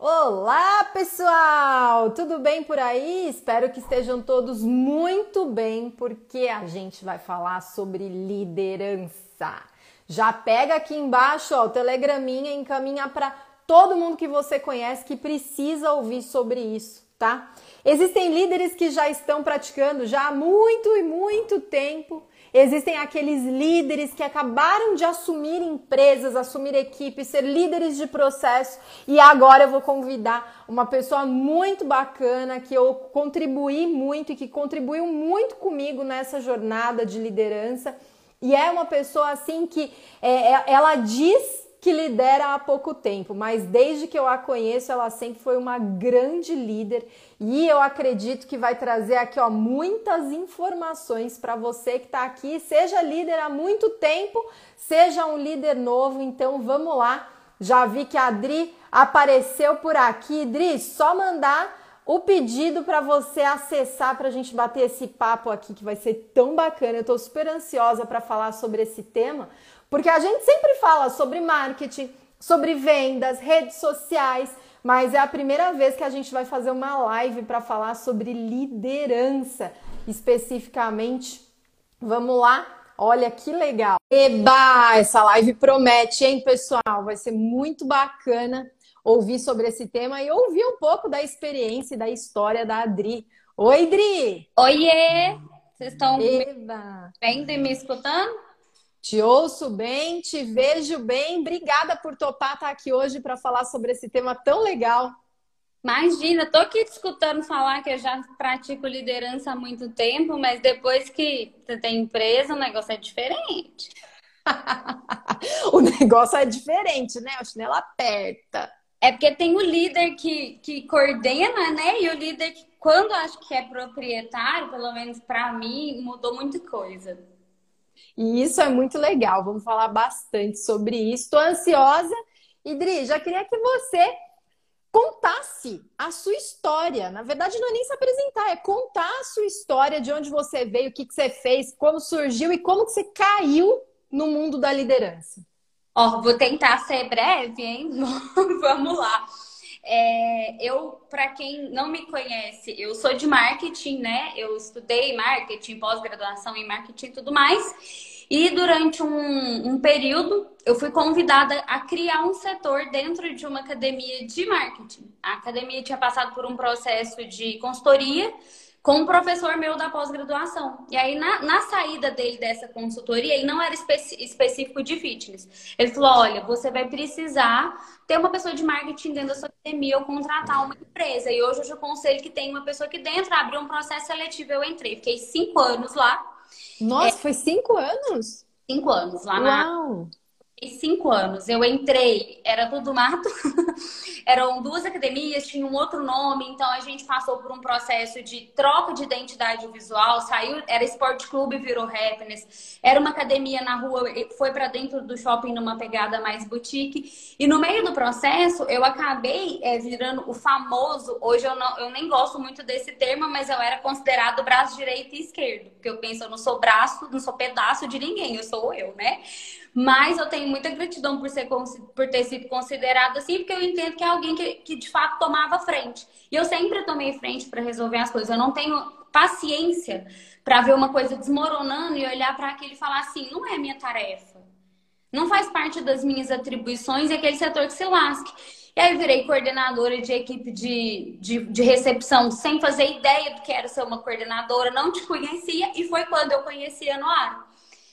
Olá, pessoal! Tudo bem por aí? Espero que estejam todos muito bem, porque a gente vai falar sobre liderança. Já pega aqui embaixo, ó, o telegraminha e encaminha para todo mundo que você conhece que precisa ouvir sobre isso, tá? Existem líderes que já estão praticando já há muito e muito tempo Existem aqueles líderes que acabaram de assumir empresas, assumir equipes, ser líderes de processo e agora eu vou convidar uma pessoa muito bacana que eu contribuí muito e que contribuiu muito comigo nessa jornada de liderança. E é uma pessoa assim que é, é ela diz que lidera há pouco tempo, mas desde que eu a conheço, ela sempre foi uma grande líder e eu acredito que vai trazer aqui ó, muitas informações para você que está aqui, seja líder há muito tempo, seja um líder novo. Então vamos lá. Já vi que a Adri apareceu por aqui. Adri, só mandar o pedido para você acessar para a gente bater esse papo aqui que vai ser tão bacana. Eu estou super ansiosa para falar sobre esse tema, porque a gente sempre fala sobre marketing, sobre vendas, redes sociais, mas é a primeira vez que a gente vai fazer uma live para falar sobre liderança, especificamente. Vamos lá? Olha que legal. Eba, essa live promete, hein, pessoal? Vai ser muito bacana ouvir sobre esse tema e ouvir um pouco da experiência e da história da Adri. Oi, Dri! Oiê! Vocês estão vendo e me escutando? Te ouço bem, te vejo bem. Obrigada por topar estar aqui hoje para falar sobre esse tema tão legal. Imagina, tô aqui te escutando falar que eu já pratico liderança há muito tempo, mas depois que você tem empresa, o negócio é diferente. o negócio é diferente, né? O chinelo aperta. É porque tem o líder que, que coordena, né? E o líder que, quando acho que é proprietário, pelo menos para mim, mudou muita coisa. E isso é muito legal. Vamos falar bastante sobre isso. Estou ansiosa. Idri, já queria que você contasse a sua história. Na verdade, não é nem se apresentar, é contar a sua história, de onde você veio, o que, que você fez, como surgiu e como que você caiu no mundo da liderança. Ó, vou tentar ser breve, hein? Vamos lá. É, eu, para quem não me conhece, eu sou de marketing, né? Eu estudei marketing, pós-graduação em marketing e tudo mais. E durante um, um, período, eu fui convidada a criar um setor dentro de uma academia de marketing. A academia tinha passado por um processo de consultoria com um professor meu da pós-graduação. E aí, na, na, saída dele dessa consultoria, ele não era específico de fitness. Ele falou: olha, você vai precisar ter uma pessoa de marketing dentro da sua academia ou contratar uma empresa. E hoje eu aconselho que tem uma pessoa aqui dentro, abriu um processo seletivo. Eu entrei, fiquei cinco anos lá. Nossa, é, foi cinco anos? Cinco anos lá Uau. na cinco anos. Eu entrei, era tudo mato, eram duas academias, tinha um outro nome, então a gente passou por um processo de troca de identidade visual, saiu, era esporte clube, virou happiness, era uma academia na rua, foi para dentro do shopping numa pegada mais boutique, e no meio do processo eu acabei é, virando o famoso, hoje eu, não, eu nem gosto muito desse termo, mas eu era considerado braço direito e esquerdo, porque eu penso, eu não sou braço, não sou pedaço de ninguém, eu sou eu, né? Mas eu tenho muita gratidão por, ser, por ter sido considerada assim, porque eu entendo que é alguém que, que de fato tomava frente. E eu sempre tomei frente para resolver as coisas. Eu não tenho paciência para ver uma coisa desmoronando e olhar para aquilo e falar assim: não é minha tarefa. Não faz parte das minhas atribuições e aquele setor que se lasque. E aí virei coordenadora de equipe de, de, de, recepção sem fazer ideia do que era ser uma coordenadora, não te conhecia, e foi quando eu conheci a Noara.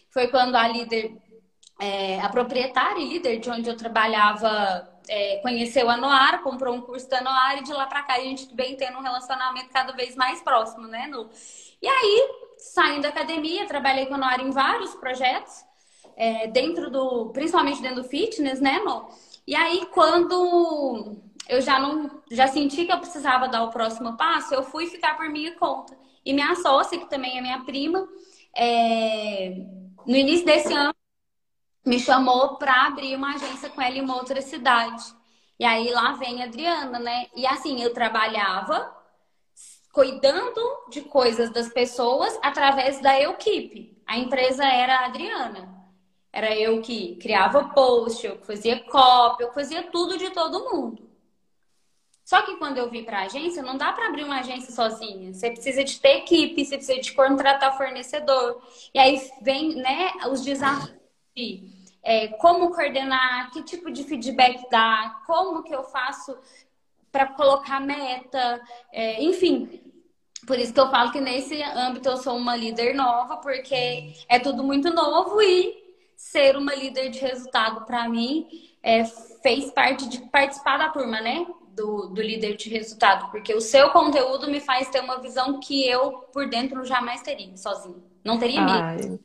Foi quando a líder é, a proprietária e líder de onde eu trabalhava é, conheceu a Noara, comprou um curso da Noara e de lá para cá a gente vem tendo um relacionamento cada vez mais próximo, né, Nu? E aí, saindo da academia, trabalhei com a Noara em vários projetos, é, dentro do, principalmente dentro do fitness, né, Nu? E aí, quando eu já não, já senti que eu precisava dar o próximo passo, eu fui ficar por minha conta. E minha sócia, que também é minha prima, é, no início desse ano, me chamou para abrir uma agência com ela em uma outra cidade. E aí lá vem a Adriana, né? E assim, eu trabalhava cuidando de coisas das pessoas através da equipe. A empresa era a Adriana. Era eu que criava post, eu que fazia copy, eu fazia tudo de todo mundo. Só que quando eu vim para a agência, não dá para abrir uma agência sozinha. Você precisa de ter equipe, você precisa de contratar fornecedor. E aí vem né, os desafios de é, como coordenar, que tipo de feedback dar, como que eu faço para colocar meta, é, enfim. Por isso que eu falo que nesse âmbito eu sou uma líder nova, porque é tudo muito novo e ser uma líder de resultado para mim é, fez parte de participar da turma, né? do, do líder de resultado, porque o seu conteúdo me faz ter uma visão que eu, por dentro, jamais teria, sozinho. Não teria mesmo.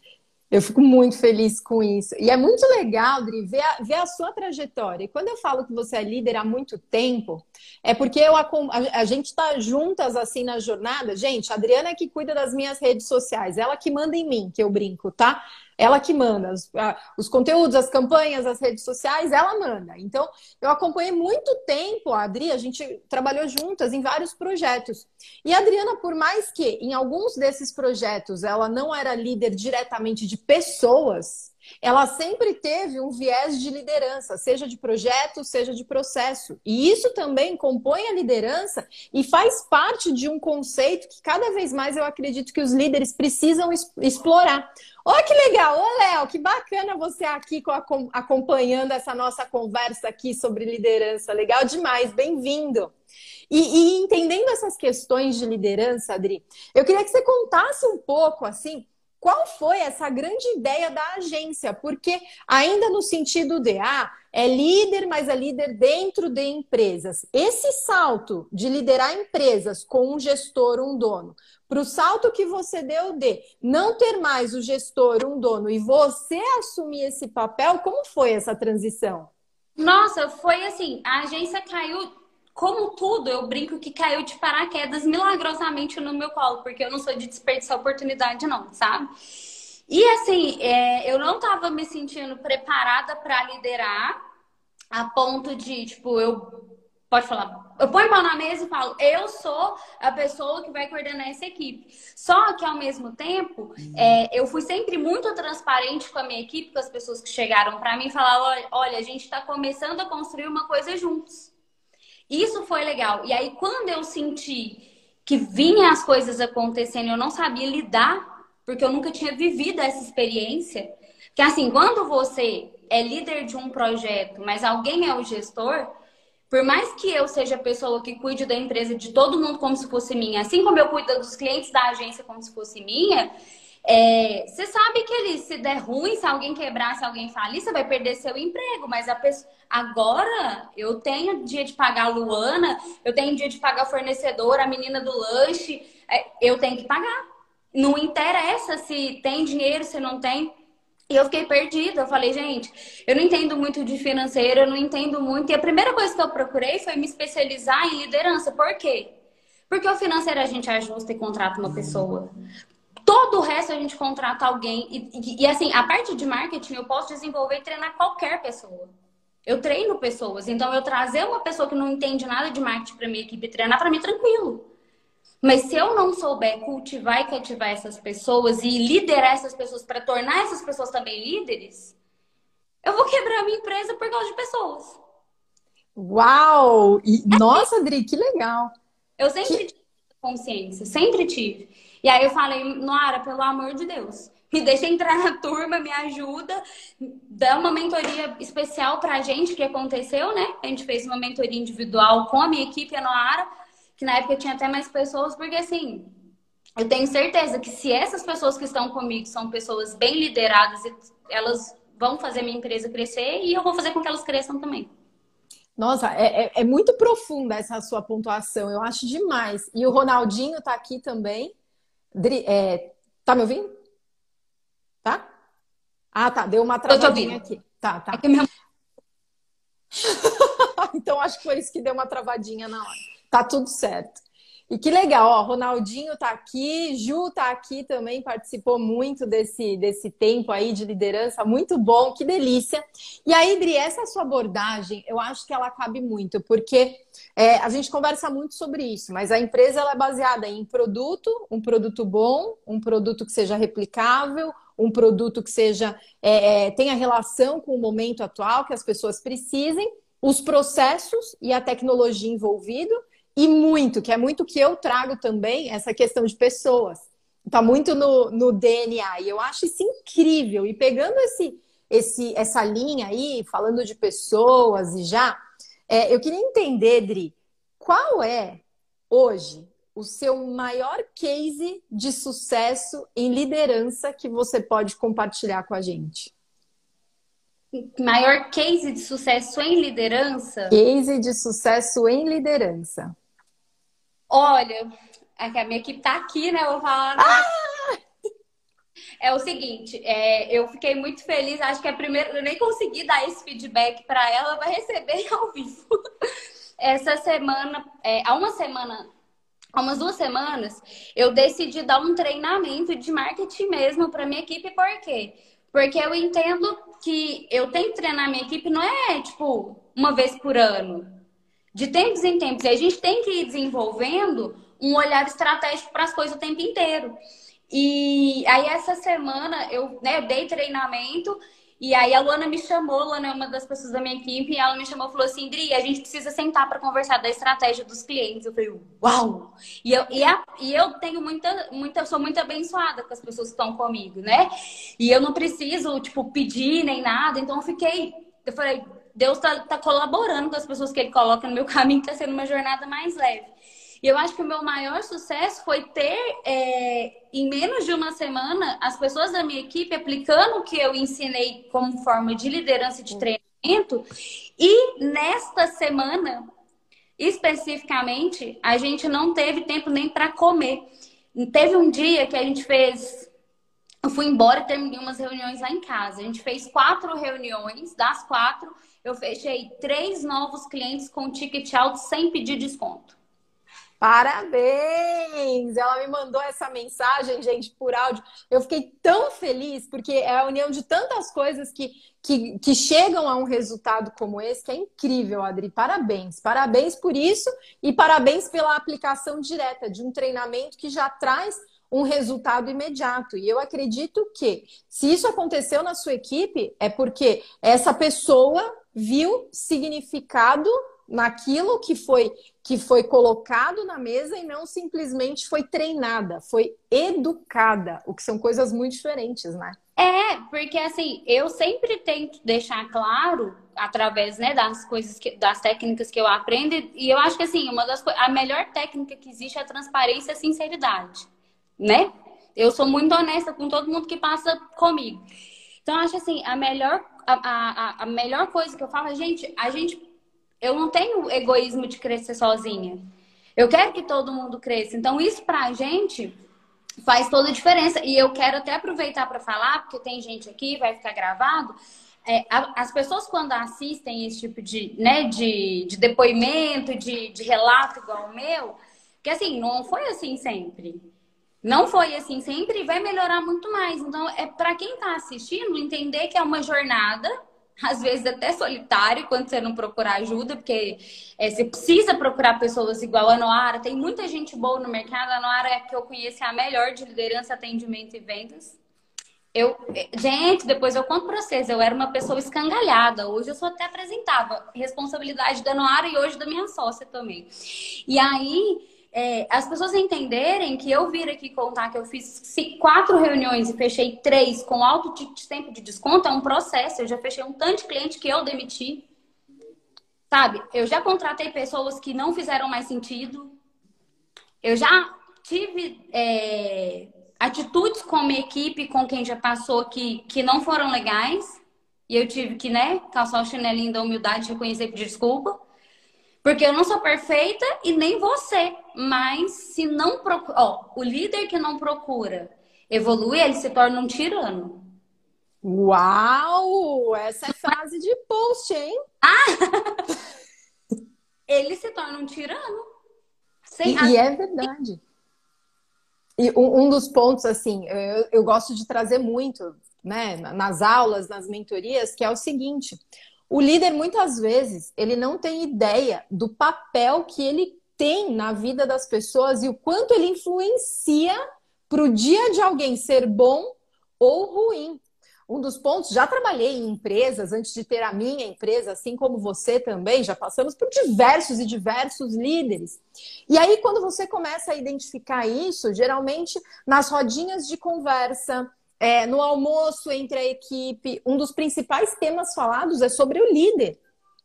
Eu fico muito feliz com isso. E é muito legal, Dri, ver a, ver a sua trajetória. E quando eu falo que você é líder há muito tempo, é porque eu, a, a gente está juntas assim na jornada. Gente, a Adriana é que cuida das minhas redes sociais, ela que manda em mim, que eu brinco, tá? Ela que manda os, os conteúdos, as campanhas, as redes sociais, ela manda. Então, eu acompanhei muito tempo a Adri, a gente trabalhou juntas em vários projetos. E a Adriana, por mais que em alguns desses projetos ela não era líder diretamente de pessoas, ela sempre teve um viés de liderança, seja de projeto, seja de processo. E isso também compõe a liderança e faz parte de um conceito que cada vez mais eu acredito que os líderes precisam explorar. Olha que legal! Ô, Léo, que bacana você aqui acompanhando essa nossa conversa aqui sobre liderança. Legal demais, bem-vindo! E, e, entendendo essas questões de liderança, Adri, eu queria que você contasse um pouco, assim, qual foi essa grande ideia da agência? Porque ainda no sentido de ah, é líder, mas é líder dentro de empresas. Esse salto de liderar empresas com um gestor, um dono, para o salto que você deu de não ter mais o gestor, um dono, e você assumir esse papel, como foi essa transição? Nossa, foi assim, a agência caiu como tudo, eu brinco que caiu de paraquedas milagrosamente no meu colo, porque eu não sou de desperdiçar oportunidade, não, sabe? E assim, é, eu não estava me sentindo preparada para liderar a ponto de, tipo, eu. Pode falar. Eu ponho mão na mesa e falo, eu sou a pessoa que vai coordenar essa equipe. Só que, ao mesmo tempo, é, eu fui sempre muito transparente com a minha equipe, com as pessoas que chegaram para mim e falaram: olha, a gente está começando a construir uma coisa juntos. Isso foi legal. E aí, quando eu senti que vinha as coisas acontecendo, eu não sabia lidar, porque eu nunca tinha vivido essa experiência. Que assim, quando você é líder de um projeto, mas alguém é o gestor, por mais que eu seja a pessoa que cuide da empresa de todo mundo como se fosse minha, assim como eu cuido dos clientes da agência como se fosse minha, é, você sabe que ele, se der ruim, se alguém quebrar, se alguém falir, você vai perder seu emprego. Mas a pessoa, agora eu tenho dia de pagar a Luana, eu tenho dia de pagar o fornecedor, a menina do lanche, é, eu tenho que pagar. Não interessa se tem dinheiro, se não tem. E eu fiquei perdida. Eu falei, gente, eu não entendo muito de financeiro, eu não entendo muito. E a primeira coisa que eu procurei foi me especializar em liderança. Por quê? Porque o financeiro a gente ajusta e contrata uma pessoa. Todo o resto a gente contrata alguém. E, e, e, assim, a parte de marketing eu posso desenvolver e treinar qualquer pessoa. Eu treino pessoas. Então, eu trazer uma pessoa que não entende nada de marketing para minha equipe treinar, para mim, tranquilo. Mas se eu não souber cultivar e cativar essas pessoas e liderar essas pessoas para tornar essas pessoas também líderes, eu vou quebrar a minha empresa por causa de pessoas. Uau! E, nossa, Adri, que legal! Eu sempre que... tive consciência, sempre tive. E aí eu falei, Noara, pelo amor de Deus, me deixa entrar na turma, me ajuda, dá uma mentoria especial pra gente que aconteceu, né? A gente fez uma mentoria individual com a minha equipe, a Noara, que na época tinha até mais pessoas, porque assim, eu tenho certeza que se essas pessoas que estão comigo são pessoas bem lideradas, elas vão fazer minha empresa crescer e eu vou fazer com que elas cresçam também. Nossa, é, é, é muito profunda essa sua pontuação, eu acho demais. E o Ronaldinho tá aqui também. Dri, é, tá me ouvindo? Tá? Ah, tá. Deu uma travadinha aqui. Tá, tá. É minha... então acho que foi isso que deu uma travadinha na hora. Tá tudo certo. E que legal, ó, Ronaldinho tá aqui, Ju tá aqui também, participou muito desse, desse tempo aí de liderança, muito bom, que delícia. E aí, Dri, essa sua abordagem, eu acho que ela cabe muito, porque é, a gente conversa muito sobre isso, mas a empresa ela é baseada em produto, um produto bom, um produto que seja replicável, um produto que seja é, é, tenha relação com o momento atual, que as pessoas precisem, os processos e a tecnologia envolvido e muito, que é muito que eu trago também, essa questão de pessoas. Está muito no, no DNA. E eu acho isso incrível. E pegando esse, esse, essa linha aí, falando de pessoas e já, é, eu queria entender, Dri, qual é hoje o seu maior case de sucesso em liderança que você pode compartilhar com a gente? Maior case de sucesso em liderança? Case de sucesso em liderança. Olha, é a minha equipe tá aqui, né? Eu vou falar. Ah! É o seguinte, é, eu fiquei muito feliz. Acho que é a primeira. Eu nem consegui dar esse feedback para ela, vai receber ao vivo. Essa semana, é, há uma semana há umas duas semanas, eu decidi dar um treinamento de marketing mesmo para minha equipe, por quê? Porque eu entendo que eu tenho que treinar minha equipe, não é tipo uma vez por ano. De tempos em tempos. E a gente tem que ir desenvolvendo um olhar estratégico para as coisas o tempo inteiro. E aí, essa semana, eu, né, eu dei treinamento e aí a Luana me chamou, Luana é uma das pessoas da minha equipe, e ela me chamou e falou assim, Dri, a gente precisa sentar para conversar da estratégia dos clientes. Eu falei, uau! E eu, e, a, e eu tenho muita, muita, sou muito abençoada com as pessoas que estão comigo, né? E eu não preciso, tipo, pedir nem nada, então eu fiquei, eu falei, Deus tá, tá colaborando com as pessoas que ele coloca no meu caminho, tá sendo uma jornada mais leve. E eu acho que o meu maior sucesso foi ter, é, em menos de uma semana, as pessoas da minha equipe aplicando o que eu ensinei como forma de liderança e de treinamento. E nesta semana, especificamente, a gente não teve tempo nem para comer. Teve um dia que a gente fez. Eu fui embora e terminei umas reuniões lá em casa. A gente fez quatro reuniões, das quatro, eu fechei três novos clientes com ticket alto sem pedir desconto. Parabéns! Ela me mandou essa mensagem, gente, por áudio. Eu fiquei tão feliz, porque é a união de tantas coisas que, que, que chegam a um resultado como esse, que é incrível, Adri. Parabéns! Parabéns por isso e parabéns pela aplicação direta de um treinamento que já traz um resultado imediato. E eu acredito que, se isso aconteceu na sua equipe, é porque essa pessoa viu significado naquilo que foi que foi colocado na mesa e não simplesmente foi treinada, foi educada, o que são coisas muito diferentes, né? É, porque assim, eu sempre tento deixar claro através, né, das coisas que, das técnicas que eu aprendo e eu acho que assim, uma das a melhor técnica que existe é a transparência e a sinceridade, né? Eu sou muito honesta com todo mundo que passa comigo. Então, acho assim, a melhor, a, a, a melhor coisa que eu falo é, gente, a gente eu não tenho egoísmo de crescer sozinha. Eu quero que todo mundo cresça. Então, isso pra gente faz toda a diferença. E eu quero até aproveitar para falar, porque tem gente aqui, vai ficar gravado. É, as pessoas, quando assistem esse tipo de, né, de, de depoimento, de, de relato igual o meu, que assim, não foi assim sempre. Não foi assim sempre vai melhorar muito mais. Então, é para quem está assistindo entender que é uma jornada às vezes até solitário quando você não procurar ajuda, porque é, você precisa procurar pessoas igual a Noara. Tem muita gente boa no mercado. A Noara é que eu conheço é a melhor de liderança, atendimento e vendas. Eu, gente, depois eu conto pra vocês, eu era uma pessoa escangalhada. Hoje eu sou até apresentava responsabilidade da Noara e hoje da minha sócia também. E aí, é, as pessoas entenderem que eu vir aqui contar que eu fiz quatro reuniões e fechei três com alto tempo de desconto é um processo. Eu já fechei um tanto de cliente que eu demiti. Sabe? Eu já contratei pessoas que não fizeram mais sentido. Eu já tive é, atitudes com minha equipe, com quem já passou que, que não foram legais. E eu tive que, né, calçar o chinelinho da humildade, reconhecer e pedir desculpa. Porque eu não sou perfeita e nem você. Mas se não procura. Ó, o líder que não procura evoluir, ele se torna um tirano. Uau! Essa é frase de post, hein? Ah! ele se torna um tirano. Sem... E, e é verdade. E um, um dos pontos, assim, eu, eu gosto de trazer muito, né, nas aulas, nas mentorias, que é o seguinte: o líder, muitas vezes, ele não tem ideia do papel que ele tem na vida das pessoas e o quanto ele influencia para o dia de alguém ser bom ou ruim. um dos pontos, já trabalhei em empresas antes de ter a minha empresa, assim como você também, já passamos por diversos e diversos líderes. E aí, quando você começa a identificar isso, geralmente nas rodinhas de conversa, é, no almoço entre a equipe, um dos principais temas falados é sobre o líder.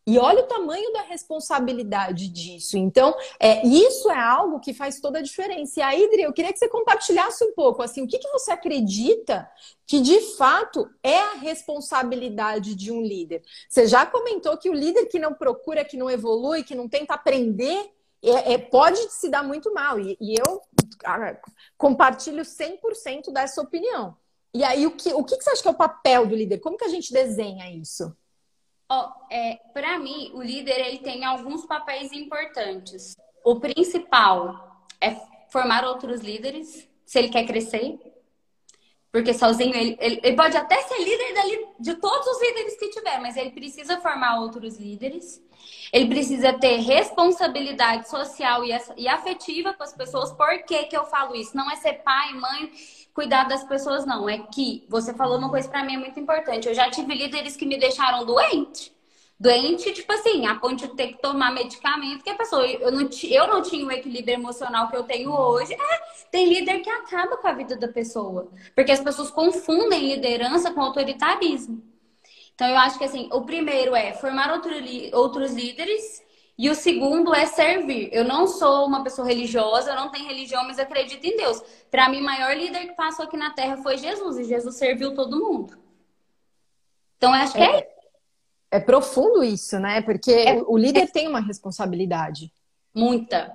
E olha o tamanho da responsabilidade disso. Então, é, isso é algo que faz toda a diferença. E aí, Adri, eu queria que você compartilhasse um pouco, assim, o que, que você acredita que de fato é a responsabilidade de um líder? Você já comentou que o líder que não procura, que não evolui, que não tenta aprender, é, é, pode se dar muito mal. E, e eu ah, compartilho 100% dessa opinião. E aí, o que, o que você acha que é o papel do líder? Como que a gente desenha isso? Oh, é, para mim, o líder ele tem alguns papéis importantes. O principal é formar outros líderes, se ele quer crescer. Porque sozinho ele, ele, ele pode até ser líder dali, de todos os líderes que tiver, mas ele precisa formar outros líderes. Ele precisa ter responsabilidade social e, afetiva com as pessoas. Por que, que eu falo isso? Não é ser pai, mãe cuidar das pessoas, não. É que você falou uma coisa para mim é muito importante. Eu já tive líderes que me deixaram doente. Doente, tipo assim, a ponto de ter que tomar medicamento, que a pessoa, eu não, eu não tinha o equilíbrio emocional que eu tenho hoje. É, tem líder que acaba com a vida da pessoa. Porque as pessoas confundem liderança com autoritarismo. Então, eu acho que assim, o primeiro é formar outro, outros líderes e o segundo é servir. Eu não sou uma pessoa religiosa, eu não tenho religião, mas acredito em Deus. Para mim, o maior líder que passou aqui na Terra foi Jesus, e Jesus serviu todo mundo. Então, eu acho que é. É, é profundo isso, né? Porque é, o líder é, tem uma responsabilidade. Muita.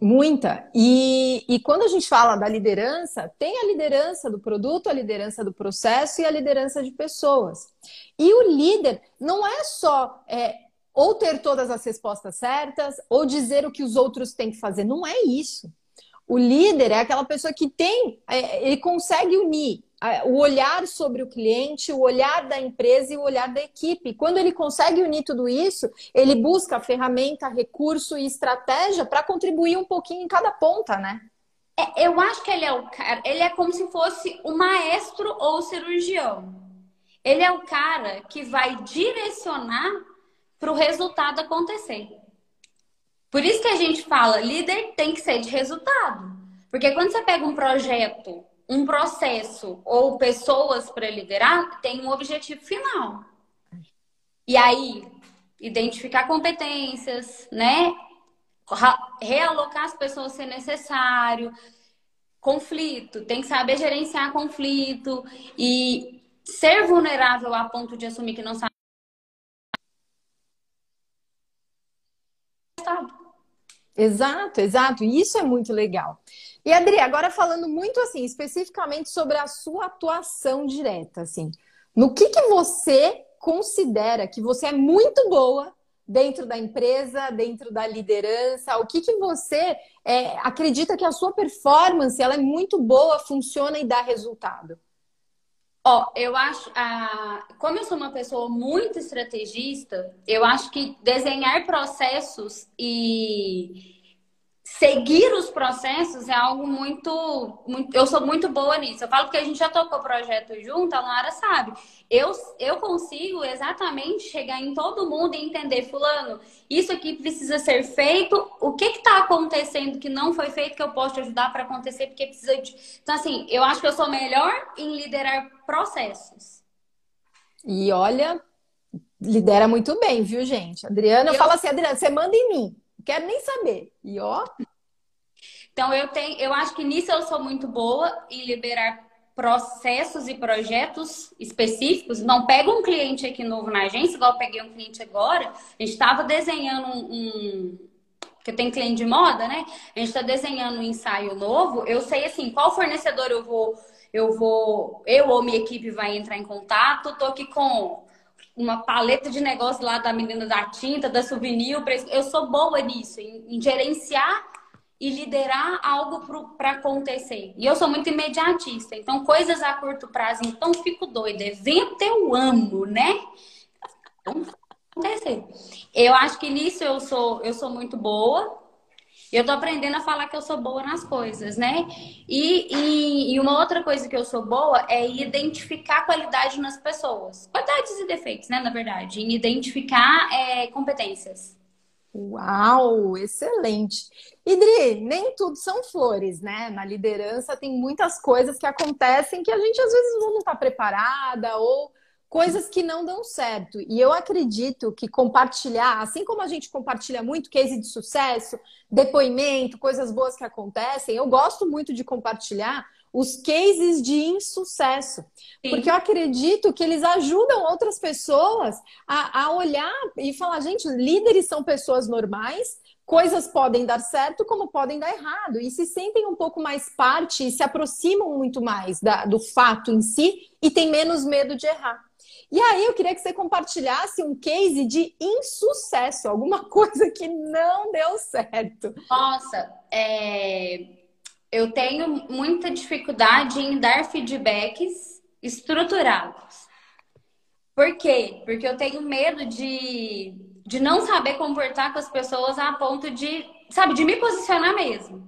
Muita. E, e quando a gente fala da liderança, tem a liderança do produto, a liderança do processo e a liderança de pessoas. E o líder não é só é, ou ter todas as respostas certas, ou dizer o que os outros têm que fazer. Não é isso. O líder é aquela pessoa que tem, é, ele consegue unir o olhar sobre o cliente, o olhar da empresa e o olhar da equipe. Quando ele consegue unir tudo isso, ele busca ferramenta, recurso e estratégia para contribuir um pouquinho em cada ponta, né? É, eu acho que ele é o cara, ele é como se fosse o maestro ou o cirurgião. Ele é o cara que vai direcionar para o resultado acontecer. Por isso que a gente fala, líder tem que ser de resultado. Porque quando você pega um projeto, um processo ou pessoas para liderar, tem um objetivo final. E aí, identificar competências, né? Realocar as pessoas se necessário. Conflito, tem que saber gerenciar conflito e ser vulnerável a ponto de assumir que não sabe Exato, exato. Isso é muito legal. E Adri, agora falando muito assim, especificamente sobre a sua atuação direta, assim, no que que você considera que você é muito boa dentro da empresa, dentro da liderança? O que que você é, acredita que a sua performance ela é muito boa, funciona e dá resultado? Ó, eu acho, ah, como eu sou uma pessoa muito estrategista, eu acho que desenhar processos e seguir os processos é algo muito, muito, Eu sou muito boa nisso. Eu falo que a gente já tocou projeto junto, a Lara sabe. Eu, eu consigo exatamente chegar em todo mundo e entender, Fulano, isso aqui precisa ser feito. O que está acontecendo que não foi feito que eu posso te ajudar para acontecer? Porque precisa de. Então, assim, eu acho que eu sou melhor em liderar processos. E olha, lidera muito bem, viu, gente? Adriana, eu, eu falo assim, Adriana, você manda em mim quero nem saber. E ó. Então eu tenho, eu acho que nisso eu sou muito boa em liberar processos e projetos específicos. Não pego um cliente aqui novo na agência, igual eu peguei um cliente agora. A gente estava desenhando um, um que eu tenho cliente de moda, né? A gente está desenhando um ensaio novo. Eu sei assim qual fornecedor eu vou, eu vou, eu ou minha equipe vai entrar em contato. Tô aqui com uma paleta de negócio lá da menina da tinta, da souvenir. Eu sou boa nisso, em, em gerenciar e liderar algo para acontecer. E eu sou muito imediatista, então coisas a curto prazo, então fico doida. Evento eu amo, né? Então, acontecer. Eu acho que nisso eu sou, eu sou muito boa. Eu tô aprendendo a falar que eu sou boa nas coisas, né? E, e, e, uma outra coisa que eu sou boa é identificar qualidade nas pessoas. Qualidades e defeitos, né? Na verdade. Em identificar é, competências. Uau, excelente. Idri, nem tudo são flores, né? Na liderança tem muitas coisas que acontecem que a gente às vezes não está preparada ou coisas que não dão certo. E eu acredito que compartilhar, assim como a gente compartilha muito case de sucesso, depoimento, coisas boas que acontecem, eu gosto muito de compartilhar os cases de insucesso. Sim. Porque eu acredito que eles ajudam outras pessoas a, a olhar e falar, gente, líderes são pessoas normais, coisas podem dar certo como podem dar errado e se sentem um pouco mais parte e se aproximam muito mais da, do fato em si e tem menos medo de errar. E aí eu queria que você compartilhasse um case de insucesso, alguma coisa que não deu certo. Nossa, é... eu tenho muita dificuldade em dar feedbacks estruturados. Por quê? Porque eu tenho medo de, de não saber comportar com as pessoas a ponto de, sabe, de me posicionar mesmo.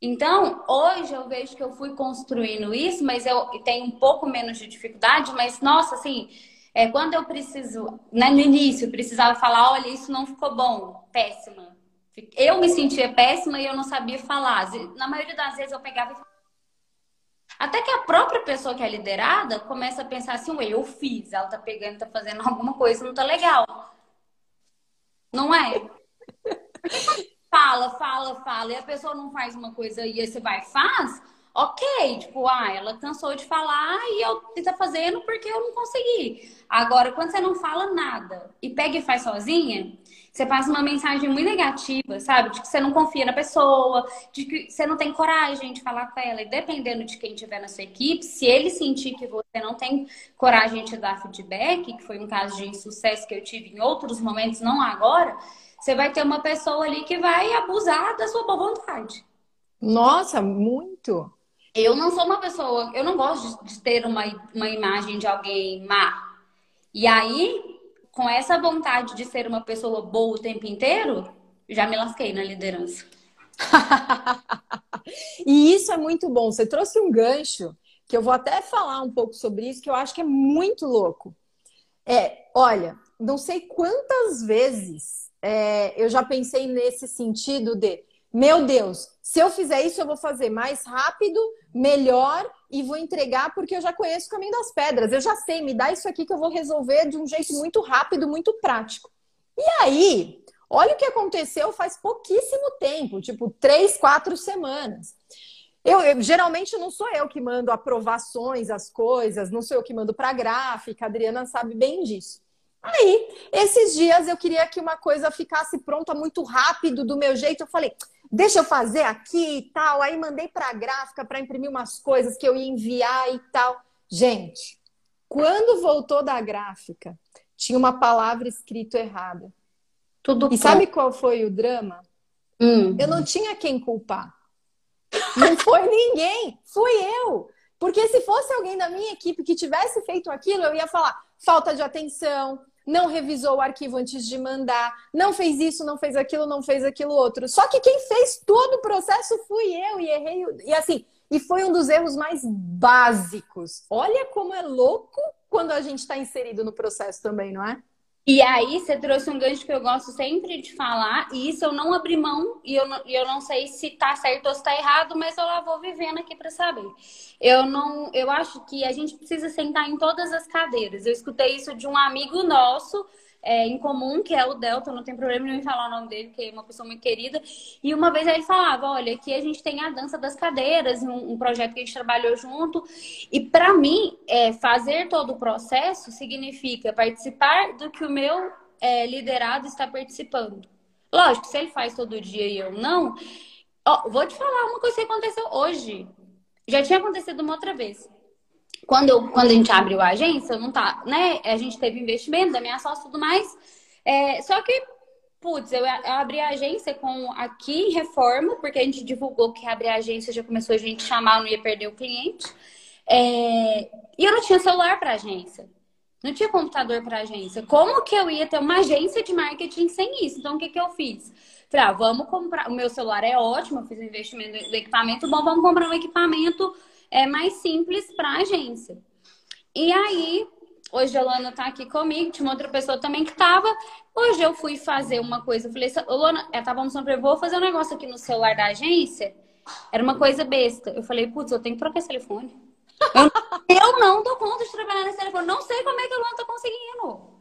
Então, hoje eu vejo que eu fui construindo isso, mas eu tenho um pouco menos de dificuldade, mas nossa, assim, é, quando eu preciso, né, no início, precisava falar, olha, isso não ficou bom, péssima. Eu me sentia péssima e eu não sabia falar. Na maioria das vezes eu pegava e falava. Até que a própria pessoa que é liderada começa a pensar assim, ué, eu fiz, ela tá pegando, tá fazendo alguma coisa, não tá legal. Não é? fala, fala, fala, e a pessoa não faz uma coisa e você vai faz, ok, tipo, ah, ela cansou de falar e eu tá fazendo porque eu não consegui. Agora, quando você não fala nada e pega e faz sozinha, você passa uma mensagem muito negativa, sabe? De que você não confia na pessoa, de que você não tem coragem de falar com ela. E dependendo de quem tiver na sua equipe, se ele sentir que você não tem coragem de dar feedback, que foi um caso de insucesso que eu tive em outros momentos, não agora, você vai ter uma pessoa ali que vai abusar da sua boa vontade. Nossa, muito! Eu não sou uma pessoa, eu não gosto de ter uma, uma imagem de alguém má. E aí, com essa vontade de ser uma pessoa boa o tempo inteiro, já me lasquei na liderança. e isso é muito bom. Você trouxe um gancho que eu vou até falar um pouco sobre isso, que eu acho que é muito louco. É, olha, não sei quantas vezes é, eu já pensei nesse sentido de meu Deus, se eu fizer isso, eu vou fazer mais rápido, melhor e vou entregar porque eu já conheço o caminho das pedras. Eu já sei, me dá isso aqui que eu vou resolver de um jeito muito rápido, muito prático. E aí, olha o que aconteceu faz pouquíssimo tempo, tipo três, quatro semanas. Eu, eu, geralmente não sou eu que mando aprovações as coisas, não sou eu que mando para gráfica, a Adriana sabe bem disso. Aí, esses dias eu queria que uma coisa ficasse pronta muito rápido do meu jeito. Eu falei, deixa eu fazer aqui e tal. Aí mandei para a gráfica para imprimir umas coisas que eu ia enviar e tal. Gente, quando voltou da gráfica, tinha uma palavra escrita errada. Tudo e sabe qual foi o drama? Hum. Eu não tinha quem culpar. Não foi ninguém, fui eu. Porque se fosse alguém da minha equipe que tivesse feito aquilo, eu ia falar falta de atenção, não revisou o arquivo antes de mandar, não fez isso, não fez aquilo, não fez aquilo outro. Só que quem fez todo o processo fui eu e errei. E assim, e foi um dos erros mais básicos. Olha como é louco quando a gente está inserido no processo também, não é? E aí, você trouxe um gancho que eu gosto sempre de falar, e isso eu não abri mão, e eu não, eu não sei se tá certo ou se tá errado, mas eu lá vou vivendo aqui para saber. Eu não, eu acho que a gente precisa sentar em todas as cadeiras. Eu escutei isso de um amigo nosso é, em comum, que é o Delta, não tem problema nenhum em falar o nome dele, que é uma pessoa muito querida. E uma vez ele falava: olha, aqui a gente tem a dança das cadeiras, um, um projeto que a gente trabalhou junto. E para mim, é, fazer todo o processo significa participar do que o meu é, liderado está participando. Lógico, se ele faz todo dia e eu não. Vou te falar uma coisa que aconteceu hoje. Já tinha acontecido uma outra vez quando, eu, quando a gente abriu a agência, não tá, né? A gente teve investimento da minha sócia e tudo mais. É, só que, putz, eu, eu, abri a agência com aqui em reforma, porque a gente divulgou que abrir a agência já começou a gente chamar, não ia perder o cliente. É, e eu não tinha celular para agência. Não tinha computador para agência. Como que eu ia ter uma agência de marketing sem isso? Então, o que, que eu fiz? Falei, ah, vamos comprar. O meu celular é ótimo, eu fiz um investimento do equipamento bom, vamos comprar um equipamento é, mais simples para agência. E aí, hoje a Luana tá aqui comigo, tinha uma outra pessoa também que tava. Hoje eu fui fazer uma coisa, eu falei, Luana, eu tava almoçando, vou fazer um negócio aqui no celular da agência. Era uma coisa besta. Eu falei, putz, eu tenho que trocar esse telefone. Eu, eu não dou conta de trabalhar nesse telefone. Não sei como é que a Luana tá conseguindo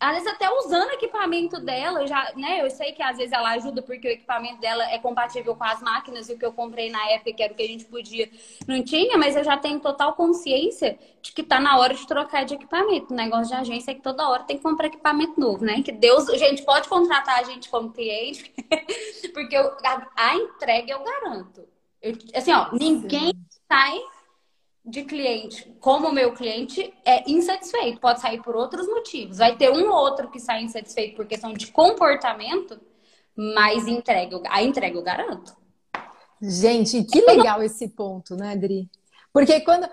às vezes até usando o equipamento dela, eu já, né? Eu sei que às vezes ela ajuda porque o equipamento dela é compatível com as máquinas e o que eu comprei na época, que era o que a gente podia, não tinha, mas eu já tenho total consciência de que tá na hora de trocar de equipamento. O negócio de agência é que toda hora tem que comprar equipamento novo, né? Que Deus, gente, pode contratar a gente como cliente, porque eu, a, a, entrega eu garanto. Eu, assim, ó, ninguém sai de cliente, como o meu cliente, é insatisfeito. Pode sair por outros motivos. Vai ter um ou outro que sai insatisfeito por questão de comportamento, mas entrega, a entrega eu garanto. Gente, que legal esse ponto, né, Adri? Porque quando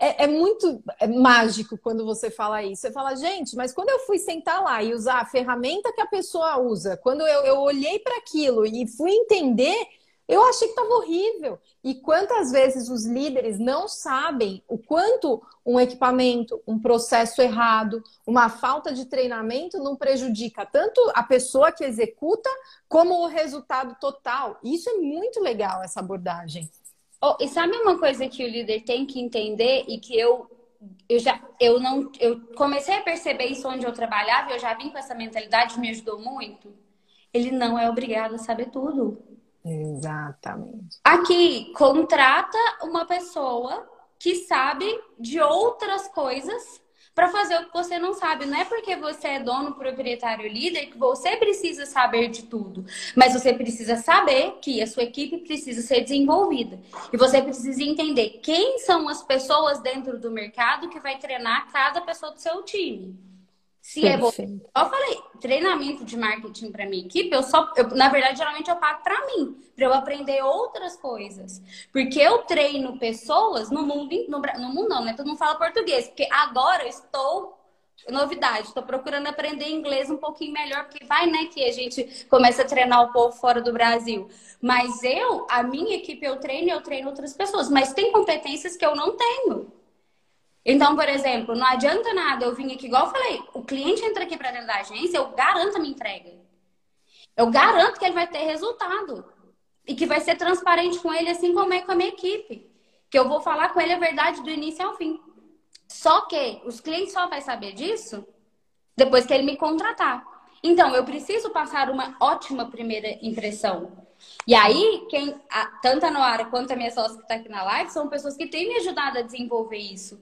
é, é, muito mágico quando você fala isso. Você fala, gente, mas quando eu fui sentar lá e usar a ferramenta que a pessoa usa, quando eu, eu olhei para aquilo e fui entender, eu achei que estava horrível. E quantas vezes os líderes não sabem o quanto um equipamento, um processo errado, uma falta de treinamento não prejudica tanto a pessoa que executa como o resultado total. Isso é muito legal, essa abordagem. Oh, e sabe uma coisa que o líder tem que entender e que eu eu já eu não eu comecei a perceber isso onde eu trabalhava, eu já vim com essa mentalidade, me ajudou muito. Ele não é obrigado a saber tudo. Exatamente. Aqui, contrata uma pessoa que sabe de outras coisas para fazer o que você não sabe. Não é porque você é dono, proprietário, líder que você precisa saber de tudo, mas você precisa saber que a sua equipe precisa ser desenvolvida. E você precisa entender quem são as pessoas dentro do mercado que vai treinar cada pessoa do seu time. Se é bom. Eu falei, treinamento de marketing para minha equipe, eu só, eu, na verdade, geralmente eu pago para mim, para eu aprender outras coisas. Porque eu treino pessoas no mundo, no, no mundo não, né? Todo mundo fala português, porque agora eu estou novidade, estou procurando aprender inglês um pouquinho melhor, porque vai, né, que a gente começa a treinar o povo fora do Brasil. Mas eu, a minha equipe, eu treino e eu treino outras pessoas, mas tem competências que eu não tenho. Então, por exemplo, não adianta nada eu vir aqui, igual eu falei, o cliente entra aqui para dentro da agência, eu garanto a minha entrega. Eu garanto que ele vai ter resultado. E que vai ser transparente com ele, assim como é com a minha equipe. Que eu vou falar com ele a verdade do início ao fim. Só que os clientes só vão saber disso depois que ele me contratar. Então, eu preciso passar uma ótima primeira impressão. E aí, quem, a, tanto a Noara quanto a minha sócia que está aqui na live, são pessoas que têm me ajudado a desenvolver isso.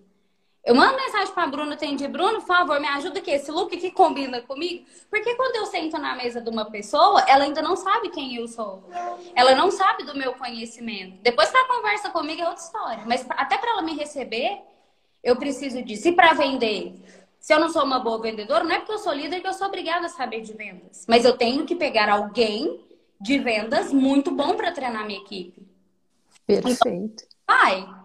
Eu mando mensagem pra Bruna, tem de Bruno, por favor, me ajuda aqui, esse look que combina comigo. Porque quando eu sento na mesa de uma pessoa, ela ainda não sabe quem eu sou. Ela não sabe do meu conhecimento. Depois que ela conversa comigo é outra história. Mas até para ela me receber, eu preciso disso. E para vender? Se eu não sou uma boa vendedora, não é porque eu sou líder que eu sou obrigada a saber de vendas. Mas eu tenho que pegar alguém de vendas muito bom para treinar minha equipe. Perfeito. Então, vai.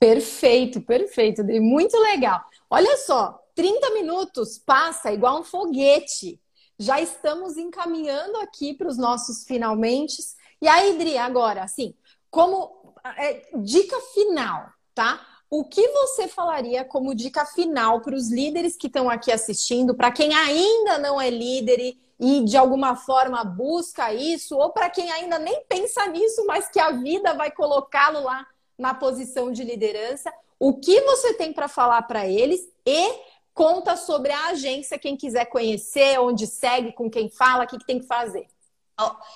Perfeito, perfeito, Muito legal. Olha só, 30 minutos passa igual um foguete. Já estamos encaminhando aqui para os nossos finalmente. E aí, Dri, agora, assim, como é, dica final, tá? O que você falaria como dica final para os líderes que estão aqui assistindo, para quem ainda não é líder e de alguma forma busca isso, ou para quem ainda nem pensa nisso, mas que a vida vai colocá-lo lá na posição de liderança, o que você tem para falar para eles e conta sobre a agência, quem quiser conhecer, onde segue, com quem fala, o que, que tem que fazer.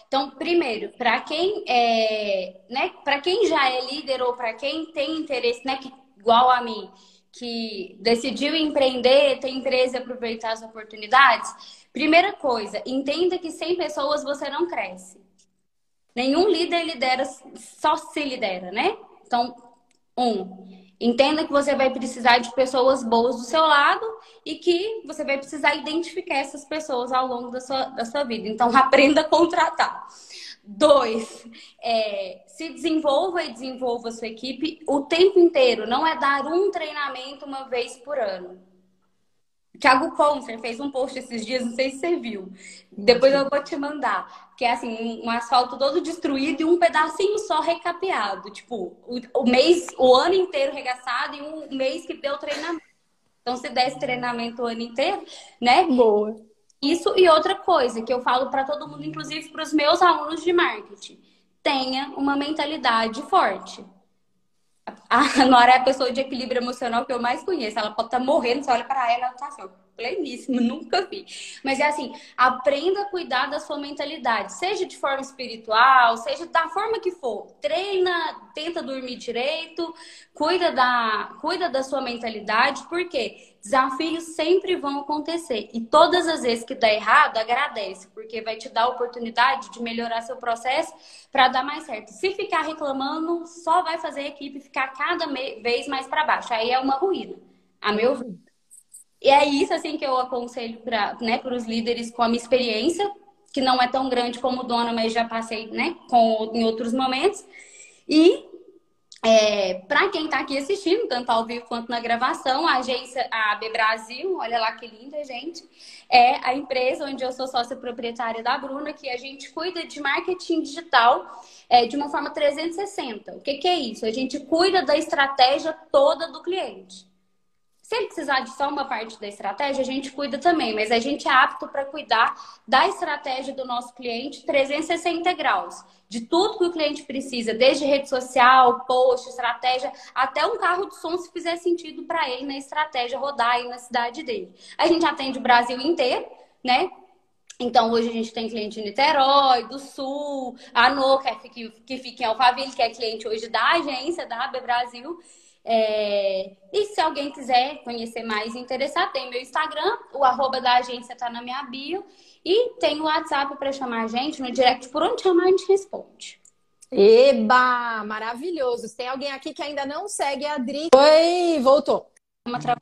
Então, primeiro, para quem é, né, para quem já é líder ou para quem tem interesse, né, que, igual a mim, que decidiu empreender, tem interesse em aproveitar as oportunidades, primeira coisa, entenda que sem pessoas você não cresce. Nenhum líder lidera, só se lidera, né? Então, um, entenda que você vai precisar de pessoas boas do seu lado e que você vai precisar identificar essas pessoas ao longo da sua, da sua vida. Então, aprenda a contratar. Dois, é, se desenvolva e desenvolva a sua equipe o tempo inteiro. Não é dar um treinamento uma vez por ano. Thiago Concer fez um post esses dias, não sei se você viu. Depois eu vou te mandar. Que é assim, um asfalto todo destruído e um pedacinho só recapeado. Tipo, o, o mês, o ano inteiro regaçado e um mês que deu treinamento. Então, se desse treinamento o ano inteiro, né? Boa. Isso e outra coisa que eu falo para todo mundo, inclusive para os meus alunos de marketing. Tenha uma mentalidade forte. A Nora é a pessoa de equilíbrio emocional que eu mais conheço. Ela pode estar tá morrendo, você olha para ela, ela tá assim, pleníssimo, nunca vi. Mas é assim, aprenda a cuidar da sua mentalidade, seja de forma espiritual, seja da forma que for. Treina, tenta dormir direito, cuida da, cuida da sua mentalidade, porque desafios sempre vão acontecer. E todas as vezes que dá errado, agradece, porque vai te dar a oportunidade de melhorar seu processo para dar mais certo. Se ficar reclamando, só vai fazer a equipe ficar cada vez mais para baixo. Aí é uma ruína, a meu ver. E é isso assim que eu aconselho para né, os líderes com a minha experiência, que não é tão grande como dona, mas já passei né, com, em outros momentos. E é, para quem está aqui assistindo, tanto ao vivo quanto na gravação, a agência AB Brasil, olha lá que linda, gente, é a empresa onde eu sou sócia proprietária da Bruna, que a gente cuida de marketing digital é, de uma forma 360. O que, que é isso? A gente cuida da estratégia toda do cliente. Se ele precisar de só uma parte da estratégia, a gente cuida também, mas a gente é apto para cuidar da estratégia do nosso cliente 360 graus, de tudo que o cliente precisa, desde rede social, post, estratégia, até um carro de som se fizer sentido para ele na estratégia rodar aí na cidade dele. A gente atende o Brasil inteiro, né? Então, hoje a gente tem cliente em Niterói, do Sul, a No, que, que fica em Alphaville, que é cliente hoje da agência da AB Brasil. É... E se alguém quiser conhecer mais e interessar, tem meu Instagram, o arroba da agência tá na minha bio. E tem o WhatsApp para chamar a gente no direct. Por onde chamar, a gente responde. Eba! Maravilhoso. Se tem alguém aqui que ainda não segue a Adri. Oi, voltou. Tra...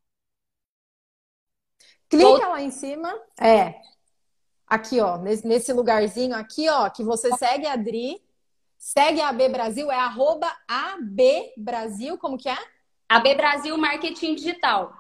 Clica lá em cima. É. Aqui, ó, nesse lugarzinho aqui, ó, que você segue a Adri. Segue a AB Brasil, é arroba AB Brasil, como que é? AB Brasil Marketing Digital.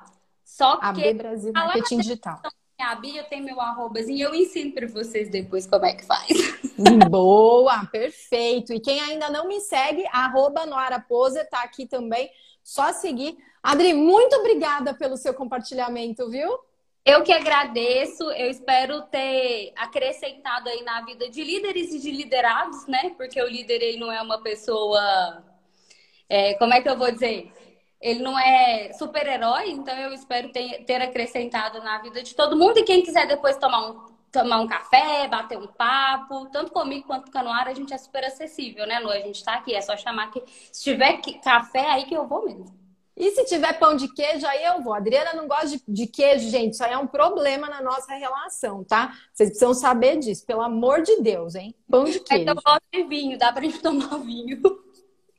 Só que AB Brasil Marketing Digital. A Bia tem meu arrobazinho, eu ensino para vocês depois como é que faz. Boa, perfeito. E quem ainda não me segue, arroba Noara Pose, tá aqui também. Só seguir. Adri, muito obrigada pelo seu compartilhamento, viu? Eu que agradeço, eu espero ter acrescentado aí na vida de líderes e de liderados, né? Porque o líder aí não é uma pessoa. É, como é que eu vou dizer? Ele não é super-herói, então eu espero ter, ter acrescentado na vida de todo mundo. E quem quiser depois tomar um, tomar um café, bater um papo, tanto comigo quanto com a Noara, a gente é super acessível, né, Lu? A gente tá aqui, é só chamar que. Se tiver café, aí que eu vou mesmo. E se tiver pão de queijo, aí eu vou. A Adriana não gosta de, de, queijo, gente. Isso aí é um problema na nossa relação, tá? Vocês precisam saber disso, pelo amor de Deus, hein? Pão de queijo. eu gosto de vinho, dá pra gente tomar vinho.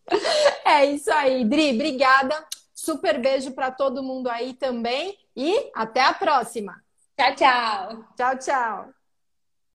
É isso aí, Dri. Obrigada. Super beijo para todo mundo aí também. E até a próxima. Tchau, tchau. Tchau, tchau.